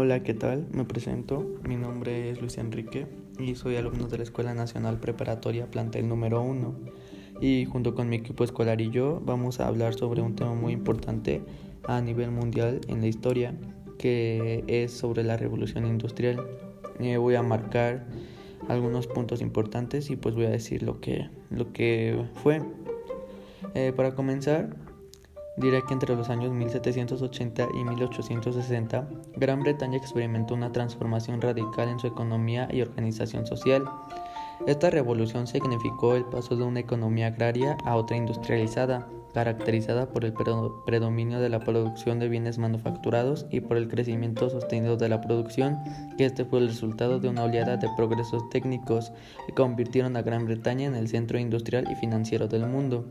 Hola, ¿qué tal? Me presento. Mi nombre es Luis Enrique y soy alumno de la Escuela Nacional Preparatoria Plantel número 1. Y junto con mi equipo escolar y yo vamos a hablar sobre un tema muy importante a nivel mundial en la historia, que es sobre la revolución industrial. Eh, voy a marcar algunos puntos importantes y pues voy a decir lo que, lo que fue. Eh, para comenzar, diré que entre los años 1780 y 1860, Gran Bretaña experimentó una transformación radical en su economía y organización social. Esta revolución significó el paso de una economía agraria a otra industrializada, caracterizada por el predominio de la producción de bienes manufacturados y por el crecimiento sostenido de la producción, que este fue el resultado de una oleada de progresos técnicos que convirtieron a Gran Bretaña en el centro industrial y financiero del mundo.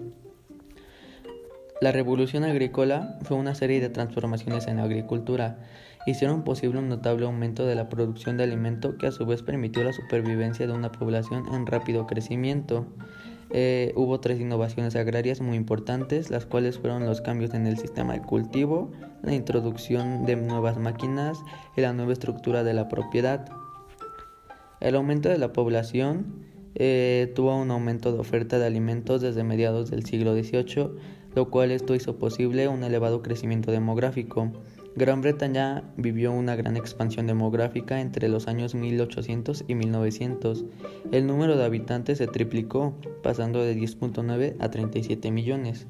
La revolución agrícola fue una serie de transformaciones en la agricultura. Hicieron posible un notable aumento de la producción de alimento que a su vez permitió la supervivencia de una población en rápido crecimiento. Eh, hubo tres innovaciones agrarias muy importantes, las cuales fueron los cambios en el sistema de cultivo, la introducción de nuevas máquinas y la nueva estructura de la propiedad. El aumento de la población eh, tuvo un aumento de oferta de alimentos desde mediados del siglo XVIII lo cual esto hizo posible un elevado crecimiento demográfico. Gran Bretaña vivió una gran expansión demográfica entre los años 1800 y 1900. El número de habitantes se triplicó, pasando de 10.9 a 37 millones.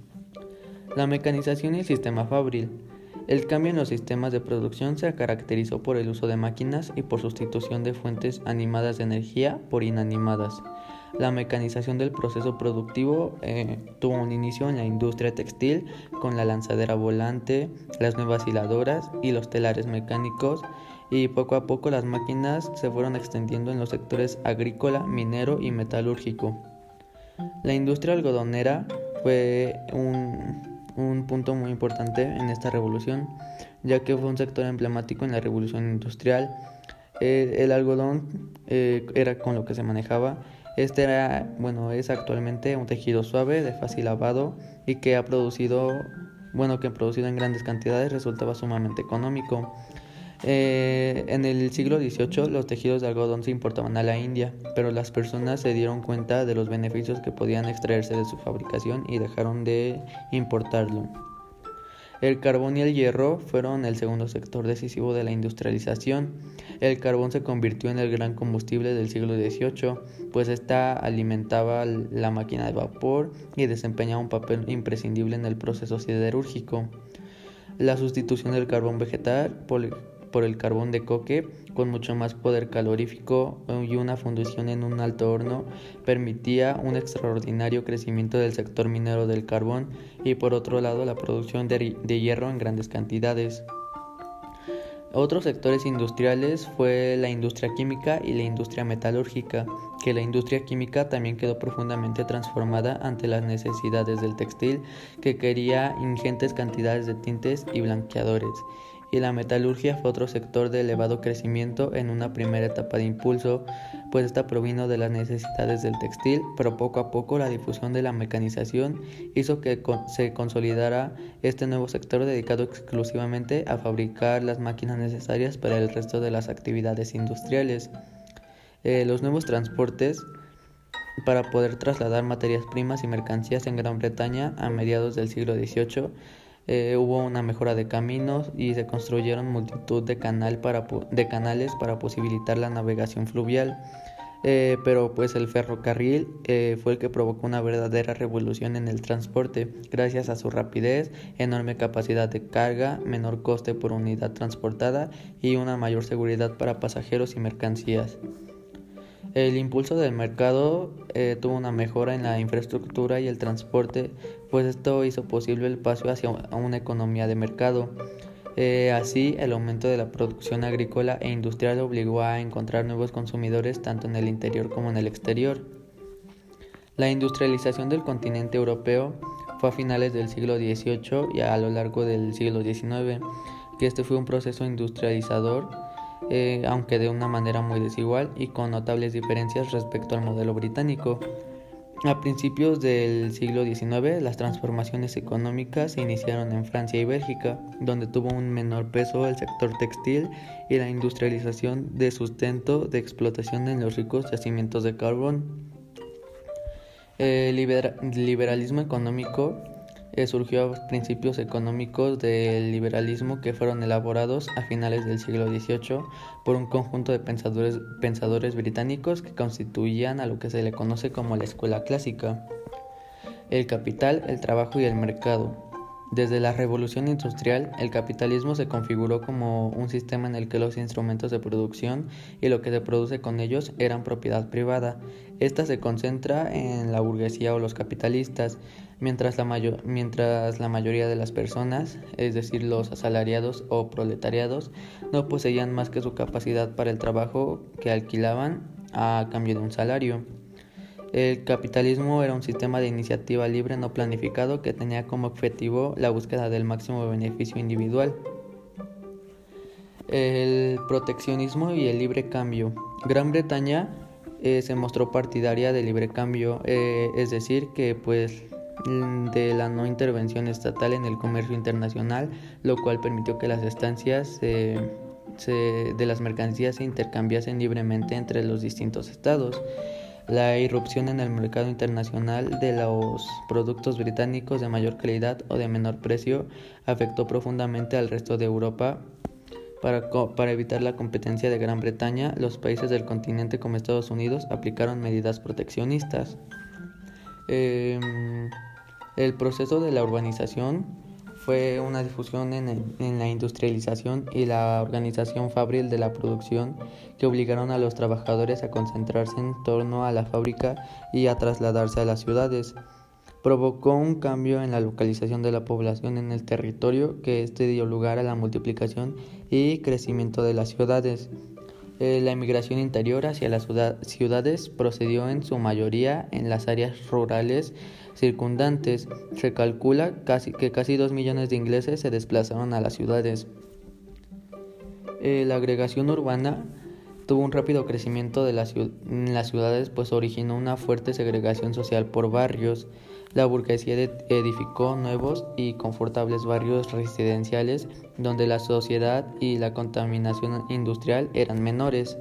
La mecanización y el sistema fabril. El cambio en los sistemas de producción se caracterizó por el uso de máquinas y por sustitución de fuentes animadas de energía por inanimadas. La mecanización del proceso productivo eh, tuvo un inicio en la industria textil con la lanzadera volante, las nuevas hiladoras y los telares mecánicos y poco a poco las máquinas se fueron extendiendo en los sectores agrícola, minero y metalúrgico. La industria algodonera fue un, un punto muy importante en esta revolución, ya que fue un sector emblemático en la revolución industrial. El algodón eh, era con lo que se manejaba este era, bueno, es actualmente un tejido suave, de fácil lavado y que ha producido, bueno, que producido en grandes cantidades resultaba sumamente económico. Eh, en el siglo XVIII los tejidos de algodón se importaban a la India, pero las personas se dieron cuenta de los beneficios que podían extraerse de su fabricación y dejaron de importarlo. El carbón y el hierro fueron el segundo sector decisivo de la industrialización. El carbón se convirtió en el gran combustible del siglo XVIII, pues ésta alimentaba la máquina de vapor y desempeñaba un papel imprescindible en el proceso siderúrgico. La sustitución del carbón vegetal por por el carbón de coque con mucho más poder calorífico y una fundición en un alto horno permitía un extraordinario crecimiento del sector minero del carbón y por otro lado la producción de, hierro en grandes cantidades. Otros sectores industriales fue la industria química y la industria metalúrgica, que la industria química también quedó profundamente transformada ante las necesidades del textil, que quería ingentes cantidades de tintes y blanqueadores, y la metalurgia fue otro sector de elevado crecimiento en una primera etapa de impulso, pues esta provino de las necesidades del textil, pero poco a poco la difusión de la mecanización hizo que se consolidara este nuevo sector dedicado exclusivamente a fabricar las máquinas necesarias para el resto de las actividades industriales. Eh, los nuevos transportes para poder trasladar materias primas y mercancías en Gran Bretaña a mediados del siglo XVIII eh, hubo una mejora de caminos y se construyeron multitud de, para, de canales para posibilitar la navegación fluvial. Eh, pero pues el ferrocarril eh, fue el que provocó una verdadera revolución en el transporte, gracias a su rapidez, enorme capacidad de carga, menor coste por unidad transportada y una mayor seguridad para pasajeros y mercancías. El impulso del mercado tuvo una mejora en la infraestructura y el transporte, pues esto hizo posible el paso hacia una economía de mercado. Eh, así, el aumento de la producción agrícola e industrial obligó a encontrar nuevos consumidores tanto en el interior como en el exterior. La industrialización del continente europeo fue a finales del siglo XVIII y a lo largo del siglo XIX, que este fue un proceso industrializador eh, aunque de una manera muy desigual y con notables diferencias respecto al modelo británico. A principios del siglo XIX, las transformaciones económicas se iniciaron en Francia y Bélgica, donde tuvo un menor peso el sector textil y la industrialización de sustento de explotación en los ricos yacimientos de carbón. El liberalismo económico surgió a principios económicos del liberalismo que fueron elaborados a finales del siglo XVIII por un conjunto de pensadores británicos que constituían a lo que se le conoce como la escuela clásica. El capital, el trabajo y el mercado. Desde la revolución industrial, el capitalismo se configuró como un sistema en el que los instrumentos de producción y lo que se produce con ellos eran propiedad privada. Esta se concentra en la burguesía o los capitalistas, mientras la, mientras la mayoría de las personas, es decir, los asalariados o proletariados, no poseían más que su capacidad para el trabajo que alquilaban a cambio de un salario. El capitalismo era un sistema de iniciativa libre no planificado que tenía como objetivo la búsqueda del máximo beneficio individual. El proteccionismo y el libre cambio. Gran Bretaña eh, se mostró partidaria del libre cambio, eh, es decir, que pues de la no intervención estatal en el comercio internacional, lo cual permitió que las estancias de las mercancías se intercambiasen libremente entre los distintos estados. La irrupción en el mercado internacional de los productos británicos de mayor calidad o de menor precio afectó profundamente al resto de Europa. Para, evitar la competencia de Gran Bretaña, los países del continente como Estados Unidos aplicaron medidas proteccionistas. Em, el proceso de la urbanización fue una difusión en, la industrialización y la organización fabril de la producción que obligaron a los trabajadores a concentrarse en torno a la fábrica y a trasladarse a las ciudades. Provocó un cambio en la localización de la población en el territorio que este dio lugar a la multiplicación y crecimiento de las ciudades. Eh, la emigración interior hacia las ciudades procedió en su mayoría en las áreas rurales circundantes. Se calcula que casi dos millones de ingleses se desplazaron a las ciudades. Eh, la agregación urbana tuvo un rápido crecimiento de en las ciudades, pues originó una fuerte segregación social por barrios. La burguesía edificó nuevos y confortables barrios residenciales donde la sociedad y la contaminación industrial eran menores.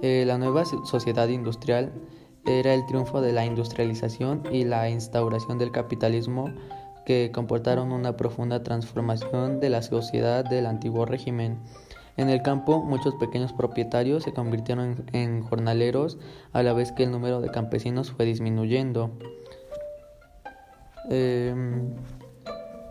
Eh, la nueva sociedad industrial era el triunfo de la industrialización y la instauración del capitalismo que comportaron una profunda transformación de la sociedad del antiguo régimen. En el campo, muchos pequeños propietarios se convirtieron en jornaleros a la vez que el número de campesinos fue disminuyendo. Em,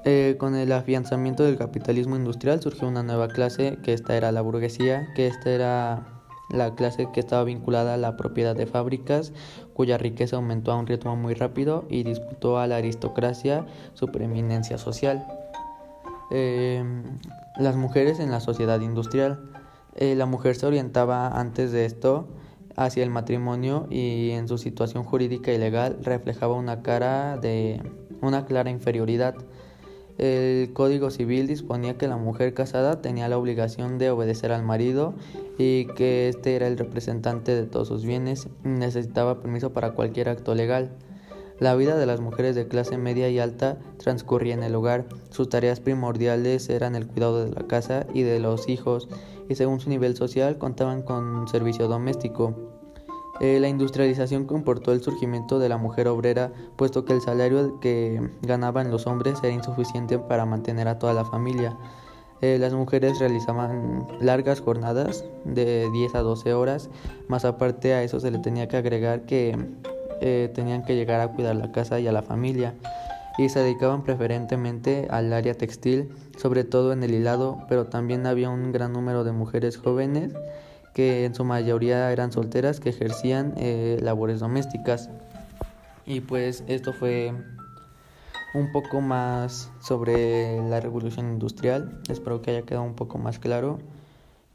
eh, con el afianzamiento del capitalismo industrial surgió una nueva clase, que esta era la burguesía, que esta era la clase que estaba vinculada a la propiedad de fábricas, cuya riqueza aumentó a un ritmo muy rápido y disputó a la aristocracia su preeminencia social. Em, las mujeres en la sociedad industrial. Eh, la mujer se orientaba antes de esto hacia el matrimonio y en su situación jurídica y legal reflejaba una cara de una clara inferioridad. El Código Civil disponía que la mujer casada tenía la obligación de obedecer al marido y que éste era el representante de todos sus bienes y necesitaba permiso para cualquier acto legal. La vida de las mujeres de clase media y alta transcurría en el hogar. Sus tareas primordiales eran el cuidado de la casa y de los hijos y según su nivel social contaban con servicio doméstico. Eh, la industrialización comportó el surgimiento de la mujer obrera, puesto que el salario que ganaban los hombres era insuficiente para mantener a toda la familia. Eh, las mujeres realizaban largas jornadas de 10 a 12 horas, más aparte a eso se le tenía que agregar que eh, tenían que llegar a cuidar la casa y a la familia y se dedicaban preferentemente al área textil, sobre todo en el hilado, pero también había un gran número de mujeres jóvenes que en su mayoría eran solteras que ejercían eh, labores domésticas. Y pues esto fue un poco más sobre la revolución industrial. Espero que haya quedado un poco más claro.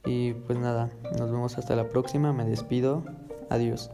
Y pues nada, nos vemos hasta la próxima. Me despido. Adiós.